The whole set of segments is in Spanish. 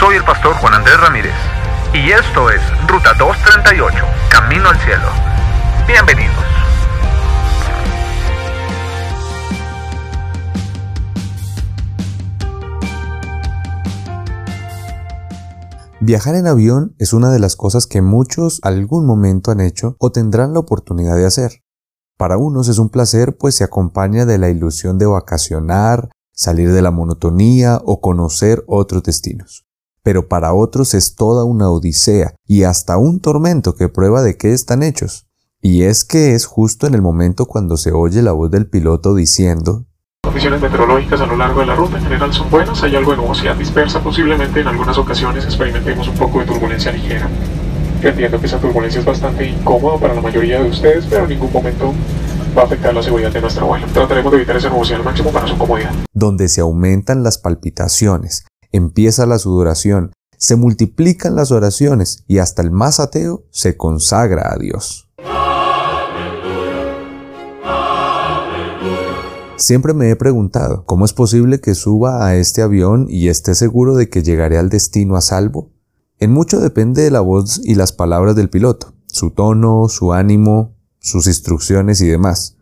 Soy el pastor Juan Andrés Ramírez y esto es Ruta 238, Camino al Cielo. Bienvenidos. Viajar en avión es una de las cosas que muchos algún momento han hecho o tendrán la oportunidad de hacer. Para unos es un placer pues se acompaña de la ilusión de vacacionar, salir de la monotonía o conocer otros destinos. Pero para otros es toda una odisea y hasta un tormento que prueba de qué están hechos. Y es que es justo en el momento cuando se oye la voz del piloto diciendo condiciones meteorológicas a lo largo de la ruta en general son buenas, hay algo de nubosidad dispersa, posiblemente en algunas ocasiones experimentemos un poco de turbulencia ligera. entiendo que esa turbulencia es bastante incómoda para la mayoría de ustedes, pero en ningún momento va a afectar la seguridad de nuestra vuelo. Trataremos de evitar esa nubosidad al máximo para su comodidad. Donde se aumentan las palpitaciones, empieza la sudoración, se multiplican las oraciones y hasta el más ateo se consagra a Dios. Siempre me he preguntado, ¿cómo es posible que suba a este avión y esté seguro de que llegaré al destino a salvo? En mucho depende de la voz y las palabras del piloto, su tono, su ánimo, sus instrucciones y demás.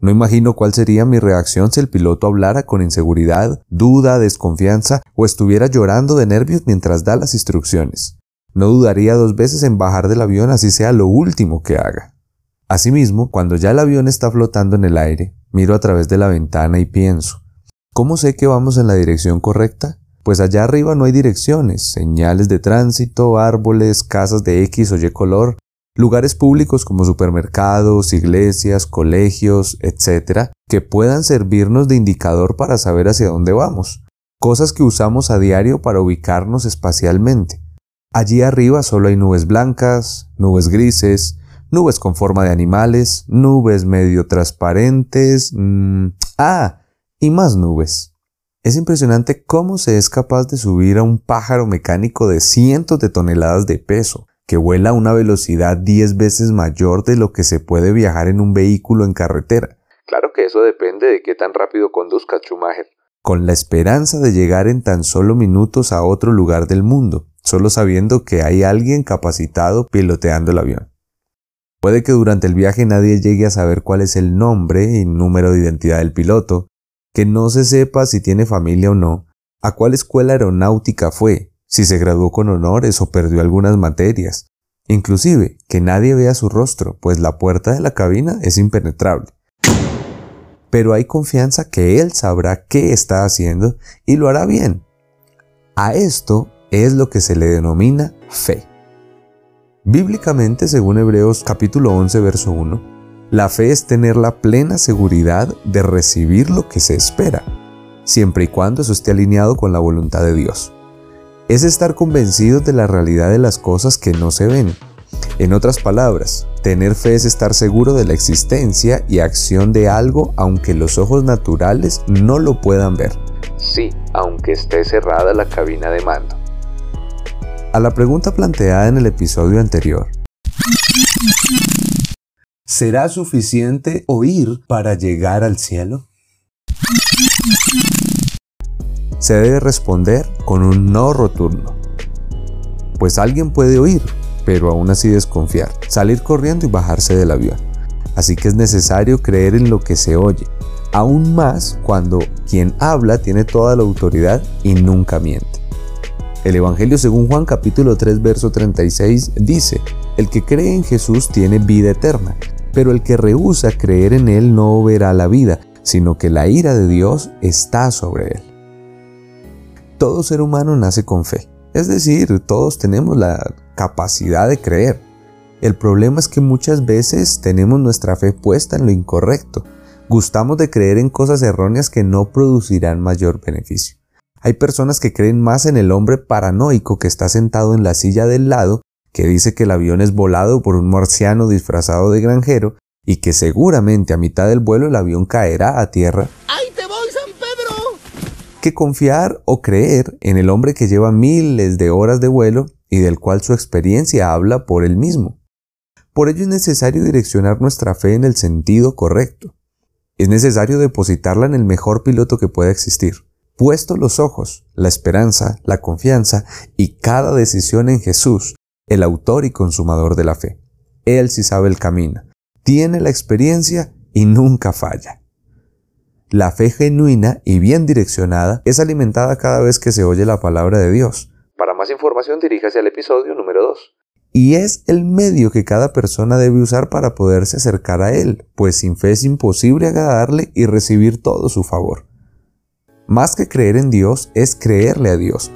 No imagino cuál sería mi reacción si el piloto hablara con inseguridad, duda, desconfianza o estuviera llorando de nervios mientras da las instrucciones. No dudaría dos veces en bajar del avión así sea lo último que haga. Asimismo, cuando ya el avión está flotando en el aire, Miro a través de la ventana y pienso, ¿cómo sé que vamos en la dirección correcta? Pues allá arriba no hay direcciones, señales de tránsito, árboles, casas de X o Y color, lugares públicos como supermercados, iglesias, colegios, etc., que puedan servirnos de indicador para saber hacia dónde vamos, cosas que usamos a diario para ubicarnos espacialmente. Allí arriba solo hay nubes blancas, nubes grises, nubes con forma de animales, nubes medio transparentes, mm, ah, y más nubes. Es impresionante cómo se es capaz de subir a un pájaro mecánico de cientos de toneladas de peso, que vuela a una velocidad 10 veces mayor de lo que se puede viajar en un vehículo en carretera. Claro que eso depende de qué tan rápido conduzca Schumacher. Con la esperanza de llegar en tan solo minutos a otro lugar del mundo, solo sabiendo que hay alguien capacitado piloteando el avión. Puede que durante el viaje nadie llegue a saber cuál es el nombre y número de identidad del piloto, que no se sepa si tiene familia o no, a cuál escuela aeronáutica fue, si se graduó con honores o perdió algunas materias, inclusive que nadie vea su rostro, pues la puerta de la cabina es impenetrable. Pero hay confianza que él sabrá qué está haciendo y lo hará bien. A esto es lo que se le denomina fe. Bíblicamente, según Hebreos capítulo 11, verso 1, la fe es tener la plena seguridad de recibir lo que se espera, siempre y cuando eso esté alineado con la voluntad de Dios. Es estar convencidos de la realidad de las cosas que no se ven. En otras palabras, tener fe es estar seguro de la existencia y acción de algo aunque los ojos naturales no lo puedan ver. Sí, aunque esté cerrada la cabina de mando. A la pregunta planteada en el episodio anterior, ¿será suficiente oír para llegar al cielo? Se debe responder con un no rotundo. Pues alguien puede oír, pero aún así desconfiar, salir corriendo y bajarse del avión. Así que es necesario creer en lo que se oye, aún más cuando quien habla tiene toda la autoridad y nunca miente. El Evangelio según Juan capítulo 3 verso 36 dice, El que cree en Jesús tiene vida eterna, pero el que rehúsa creer en Él no verá la vida, sino que la ira de Dios está sobre él. Todo ser humano nace con fe, es decir, todos tenemos la capacidad de creer. El problema es que muchas veces tenemos nuestra fe puesta en lo incorrecto. Gustamos de creer en cosas erróneas que no producirán mayor beneficio. Hay personas que creen más en el hombre paranoico que está sentado en la silla del lado, que dice que el avión es volado por un marciano disfrazado de granjero y que seguramente a mitad del vuelo el avión caerá a tierra. ¡Ahí te voy, San Pedro! Que confiar o creer en el hombre que lleva miles de horas de vuelo y del cual su experiencia habla por él mismo. Por ello es necesario direccionar nuestra fe en el sentido correcto. Es necesario depositarla en el mejor piloto que pueda existir Puesto los ojos, la esperanza, la confianza y cada decisión en Jesús, el autor y consumador de la fe. Él sí sabe el camino, tiene la experiencia y nunca falla. La fe genuina y bien direccionada es alimentada cada vez que se oye la palabra de Dios. Para más información diríjase al episodio número 2. Y es el medio que cada persona debe usar para poderse acercar a Él, pues sin fe es imposible agradarle y recibir todo su favor. Más que creer en Dios es creerle a Dios,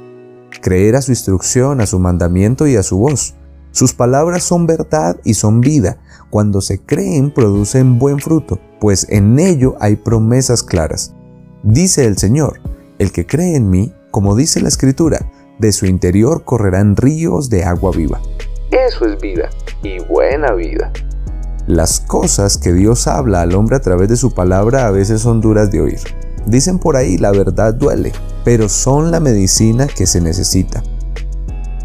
creer a su instrucción, a su mandamiento y a su voz. Sus palabras son verdad y son vida. Cuando se creen producen buen fruto, pues en ello hay promesas claras. Dice el Señor, el que cree en mí, como dice la Escritura, de su interior correrán ríos de agua viva. Eso es vida, y buena vida. Las cosas que Dios habla al hombre a través de su palabra a veces son duras de oír. Dicen por ahí, la verdad duele, pero son la medicina que se necesita.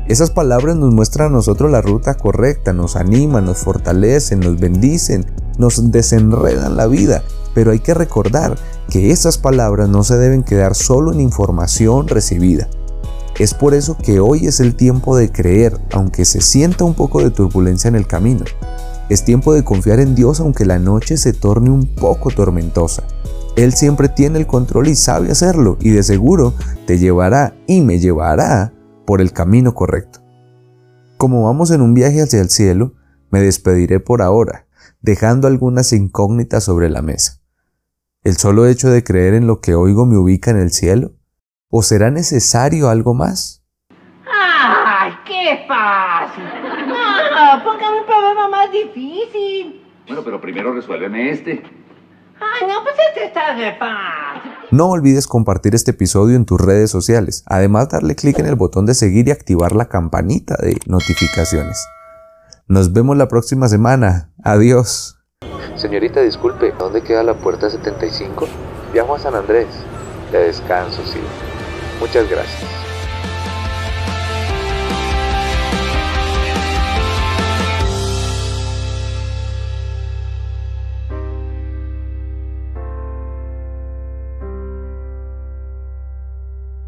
Esas palabras nos muestran a nosotros la ruta correcta, nos animan, nos fortalecen, nos bendicen, nos desenredan la vida. Pero hay que recordar que esas palabras no se deben quedar solo en información recibida. Es por eso que hoy es el tiempo de creer, aunque se sienta un poco de turbulencia en el camino. Es tiempo de confiar en Dios aunque la noche se torne un poco tormentosa. Él siempre tiene el control y sabe hacerlo y de seguro te llevará y me llevará por el camino correcto. Como vamos en un viaje hacia el cielo, me despediré por ahora, dejando algunas incógnitas sobre la mesa. ¿El solo hecho de creer en lo que oigo me ubica en el cielo? ¿O será necesario algo más? ¡Ay, qué fácil! ¡Ah, pongan un problema más difícil! Bueno, pero primero resuélveme este. ¡Ay, no, pues este está de fácil! No olvides compartir este episodio en tus redes sociales, además darle clic en el botón de seguir y activar la campanita de notificaciones. Nos vemos la próxima semana. Adiós. Señorita, disculpe, ¿dónde queda la puerta 75? Viajo a San Andrés. De descanso, sí. Muchas gracias.